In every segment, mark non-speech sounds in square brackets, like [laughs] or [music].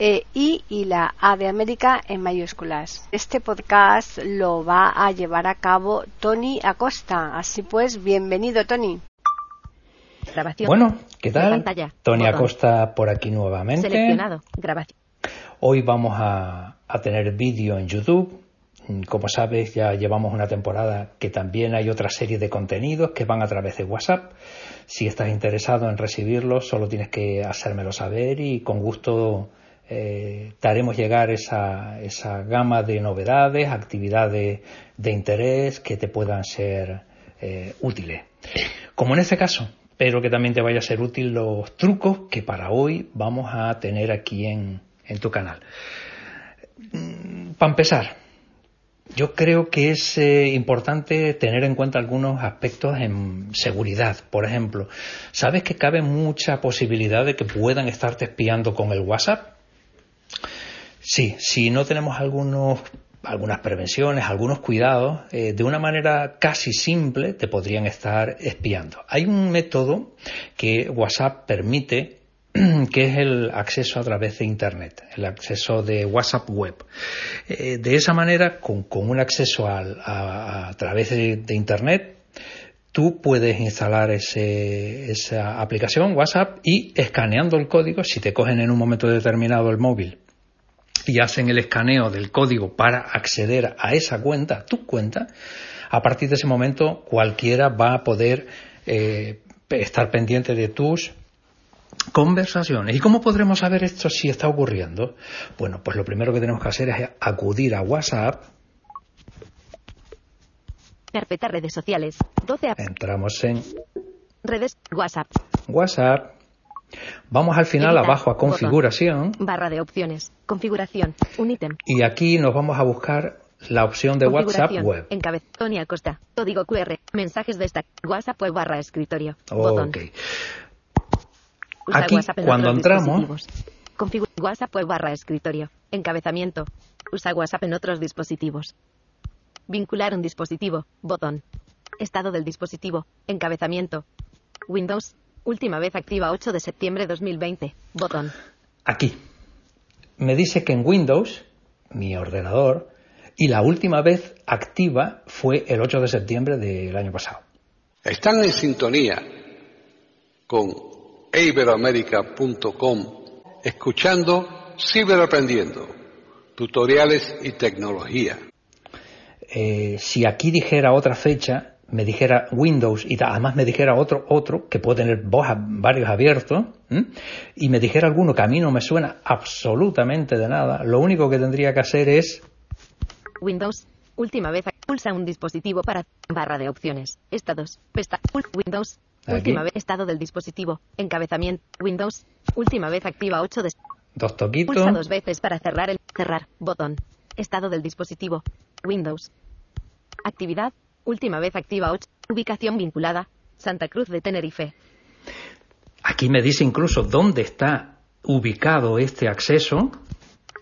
e I y la A de América en mayúsculas. Este podcast lo va a llevar a cabo Tony Acosta. Así pues, bienvenido Tony. Grabación. Bueno, ¿qué tal? Tony Acosta por aquí nuevamente. Seleccionado. Grabación. Hoy vamos a, a tener vídeo en YouTube. Como sabes, ya llevamos una temporada que también hay otra serie de contenidos que van a través de WhatsApp. Si estás interesado en recibirlos, solo tienes que hacérmelo saber y con gusto eh, daremos llegar esa, esa, gama de novedades, actividades de interés que te puedan ser eh, útiles. Como en este caso, pero que también te vaya a ser útil los trucos que para hoy vamos a tener aquí en, en tu canal. Mm, para empezar, yo creo que es eh, importante tener en cuenta algunos aspectos en seguridad. Por ejemplo, ¿sabes que cabe mucha posibilidad de que puedan estarte espiando con el WhatsApp? Sí, si no tenemos algunos algunas prevenciones, algunos cuidados, eh, de una manera casi simple te podrían estar espiando. Hay un método que WhatsApp permite [clears throat] que es el acceso a través de Internet, el acceso de WhatsApp Web. Eh, de esa manera, con, un acceso a, través de, Internet, tú puedes instalar esa aplicación WhatsApp y escaneando el código, si te cogen en un momento determinado el móvil y hacen el escaneo del código para acceder a esa cuenta, tu cuenta, a partir de ese momento cualquiera va a poder eh, estar pendiente de tus conversaciones. ¿Y cómo podremos saber esto si está ocurriendo? Bueno, pues lo primero que tenemos que hacer es acudir a WhatsApp. Carpeta redes sociales. 12 Entramos en redes WhatsApp. WhatsApp. Vamos al final abajo a configuración. barra de opciones. Configuración. Un ítem. Y aquí nos vamos a buscar la opción de WhatsApp web. Encabez. Tony Acosta. Código QR. Mensajes de esta. WhatsApp web barra escritorio. Botón. Aquí, cuando entramos. Configura WhatsApp web barra escritorio. Encabezamiento. Usa WhatsApp en otros dispositivos. Vincular un dispositivo. Botón. Estado del dispositivo. Encabezamiento. Windows. Última vez activa 8 de septiembre 2020. Botón. Aquí. Me dice que en Windows, mi ordenador, y la última vez activa fue el 8 de septiembre del año pasado. Están en sintonía con iberoamerica.com escuchando Ciberaprendiendo, tutoriales y tecnología. Eh, si aquí dijera otra fecha, me dijera Windows y además me dijera otro, otro que puede tener varios abiertos, y me dijera alguno que a mí no me suena absolutamente de nada, lo único que tendría que hacer es Windows. Última vez pulsa un dispositivo para barra de opciones. Estados. Pesta. Windows. Última vez estado del dispositivo. Encabezamiento. Windows. Última vez activa 8 de Dos toquitos. Pulsa dos veces para cerrar el cerrar botón. Estado del dispositivo. Windows. Actividad. Última vez activa 8. Ubicación vinculada. Santa Cruz de Tenerife. Aquí me dice incluso dónde está ubicado este acceso.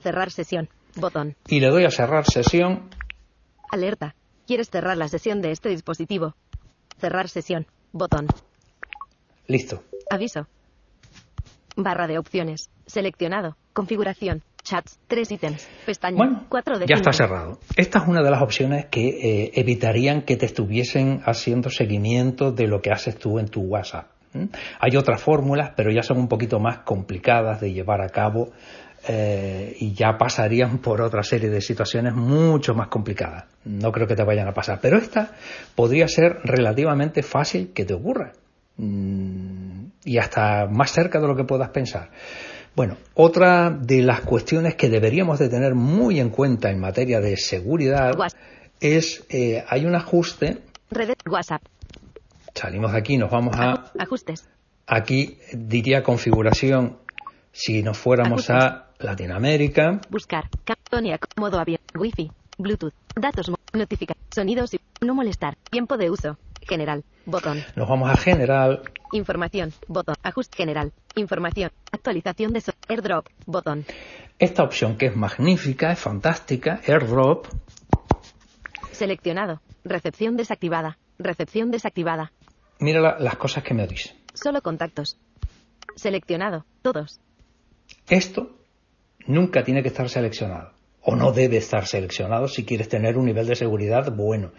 Cerrar sesión. Botón. Y le doy a cerrar sesión. Alerta. ¿Quieres cerrar la sesión de este dispositivo? Cerrar sesión. Botón. Listo. Aviso. Barra de opciones. Seleccionado. Configuración. Chats. Tres ítems. Pestaña. Bueno, de ya está cerrado. Esta es una de las opciones que eh, evitarían que te estuviesen haciendo seguimiento de lo que haces tú en tu WhatsApp. Hay otras fórmulas, pero ya son un poquito más complicadas de llevar a cabo eh, y ya pasarían [laughs] por otra serie de situaciones mucho más complicadas. No creo que te vayan a pasar, pero esta podría ser relativamente fácil que te ocurra mm, y hasta más cerca de lo que puedas pensar. Bueno, otra de las cuestiones que deberíamos de tener muy en cuenta en materia de seguridad WhatsApp. es, eh, hay un ajuste, Red WhatsApp. salimos de aquí, nos vamos a, Ajustes. aquí diría configuración, si nos fuéramos a Latinoamérica, Buscar. Captonia. Modo abierto. Wi-Fi. Bluetooth. Datos. Notificar. Sonidos y no molestar. Tiempo de uso. General. Botón. nos vamos a general, Información. Botón. Ajuste general. Información. Actualización de so airdrop. Botón. esta opción que es magnífica, es fantástica, AirDrop, Seleccionado. Recepción desactivada. Recepción desactivada. mira la- las cosas que me dice. Solo contactos. Seleccionado. Todos. Esto nunca tiene que estar seleccionado o no debe estar seleccionado si quieres tener un nivel de seguridad bueno.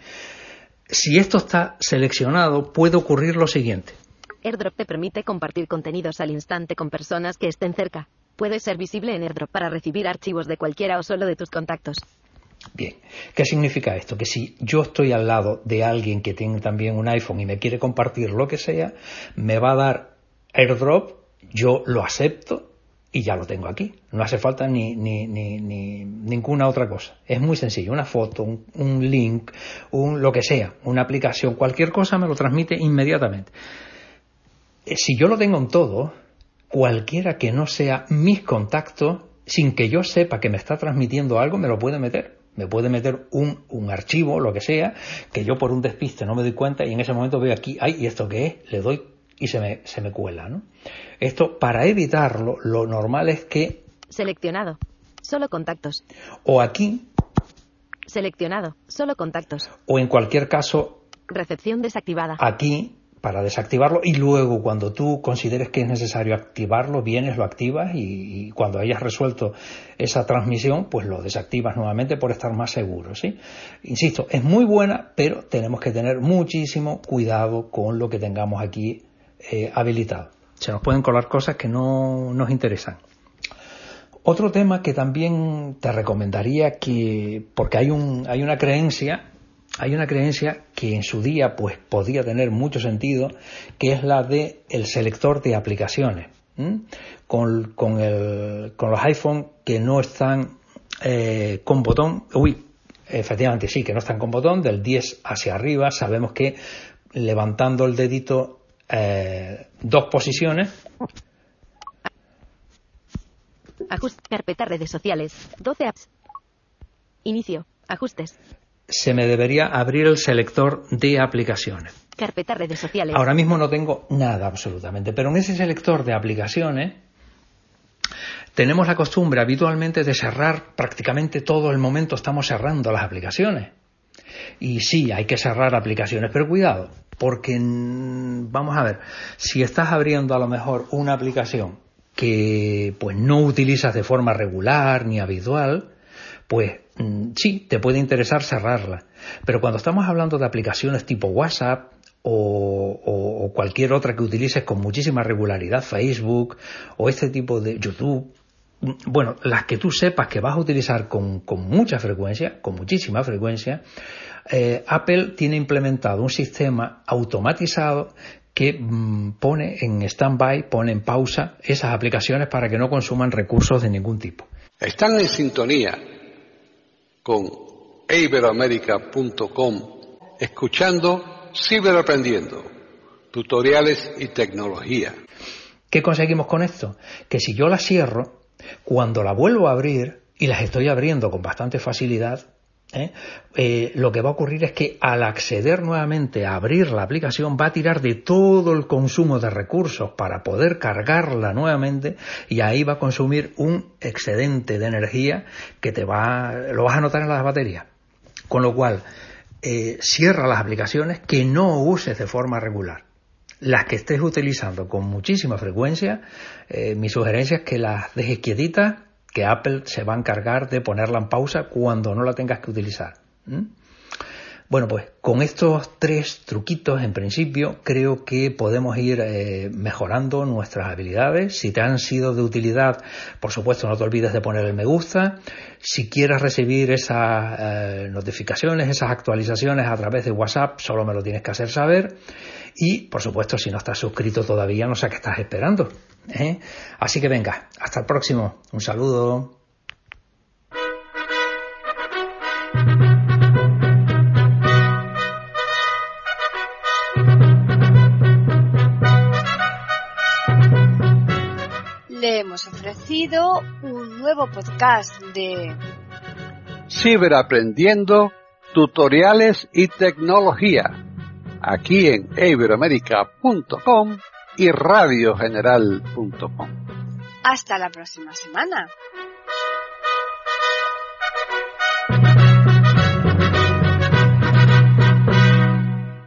Si esto está seleccionado, puede ocurrir lo siguiente. AirDrop te permite compartir contenidos al instante con personas que estén cerca. Puede ser visible en AirDrop para recibir archivos de cualquiera o solo de tus contactos. Bien, ¿qué significa esto? Que si yo estoy al lado de alguien que tiene también un iPhone y me quiere compartir lo que sea, me va a dar AirDrop, yo lo acepto y ya lo tengo aquí. No hace falta ni, ni, ni, ni ninguna otra cosa. Es muy sencillo, una foto, un, un link, un lo que sea, una aplicación, cualquier cosa me lo transmite inmediatamente. Si yo lo tengo en todo, cualquiera que no sea mis contactos, sin que yo sepa que me está transmitiendo algo, me lo puede meter. Me puede meter un, un archivo, lo que sea, que yo por un despiste no me doy cuenta y en ese momento veo aquí, ay, ¿y esto qué es? Le doy y se me, se me cuela, ¿no? Esto, para evitarlo, lo normal es que, Seleccionado. Solo contactos. o aquí, Seleccionado. Solo contactos. o en cualquier caso, Recepción desactivada. aquí, para desactivarlo, y luego cuando tú consideres que es necesario activarlo, vienes, lo activas y, y cuando hayas resuelto esa transmisión, pues lo desactivas nuevamente por estar más seguro, ¿sí? Insisto, es muy buena, pero tenemos que tener muchísimo cuidado con lo que tengamos aquí eh, habilitado. Se nos pueden colar cosas que no nos interesan. Otro tema que también te recomendaría que, porque hay, un, hay una creencia, hay una creencia que en su día pues podía tener mucho sentido, que es la de el selector de aplicaciones. Con, con, el, con los iPhone que no están eh, con botón, uy, efectivamente sí, que no están con botón, del 10 hacia arriba, sabemos que levantando el dedito eh, dos posiciones, Ajuste. Carpeta redes sociales. 12 apps. Inicio. Ajustes. Se me debería abrir el selector de aplicaciones. Carpeta redes sociales. Ahora mismo no tengo nada absolutamente, pero en ese selector de aplicaciones tenemos la costumbre habitualmente de cerrar prácticamente todo el momento, estamos cerrando las aplicaciones. Y sí, hay que cerrar aplicaciones, pero cuidado, porque vamos a ver, si estás abriendo a lo mejor una aplicación que pues no utilizas de forma regular ni habitual, pues mm, sí, te puede interesar cerrarla. Pero cuando estamos hablando de aplicaciones tipo WhatsApp o, o- cualquier otra que utilices con muchísima regularidad, Facebook o este tipo de YouTube, mm, bueno, las que tú sepas que vas a utilizar con, con mucha frecuencia, con muchísima frecuencia, eh, Apple tiene implementado un sistema automatizado que mm, pone en stand-by, pone en pausa esas aplicaciones para que no consuman recursos de ningún tipo. Están en sintonía con iberoamérica.com escuchando Ciberaprendiendo, tutoriales y tecnología. ¿Qué conseguimos con esto? Que si yo las cierro, cuando la vuelvo a abrir, y las estoy abriendo con bastante facilidad, ¿eh? Eh, lo que va a ocurrir es que al acceder nuevamente a abrir la aplicación va a tirar de todo el consumo de recursos para poder cargarla nuevamente y ahí va a consumir un excedente de energía que te va, lo vas a notar en las baterías. Con lo cual, eh, cierra las aplicaciones que no uses de forma regular. Las que estés utilizando con muchísima frecuencia, mi sugerencia es que las dejes quietitas, que Apple se va a encargar de ponerla en pausa cuando no la tengas que utilizar. Bueno, pues con estos tres truquitos, en principio, creo que podemos ir eh, mejorando nuestras habilidades. Si te han sido de utilidad, por supuesto, no te olvides de poner el me gusta. Si quieres recibir esas eh, notificaciones, esas actualizaciones a través de WhatsApp, solo me lo tienes que hacer saber. Y, por supuesto, si no estás suscrito todavía, no sé qué estás esperando. ¿Eh? Así que venga, hasta el próximo. Un saludo. Le hemos ofrecido un nuevo podcast de Ciberaprendiendo, tutoriales y tecnología, aquí en iberoamerica.com y radiogeneral.com. Hasta la próxima semana.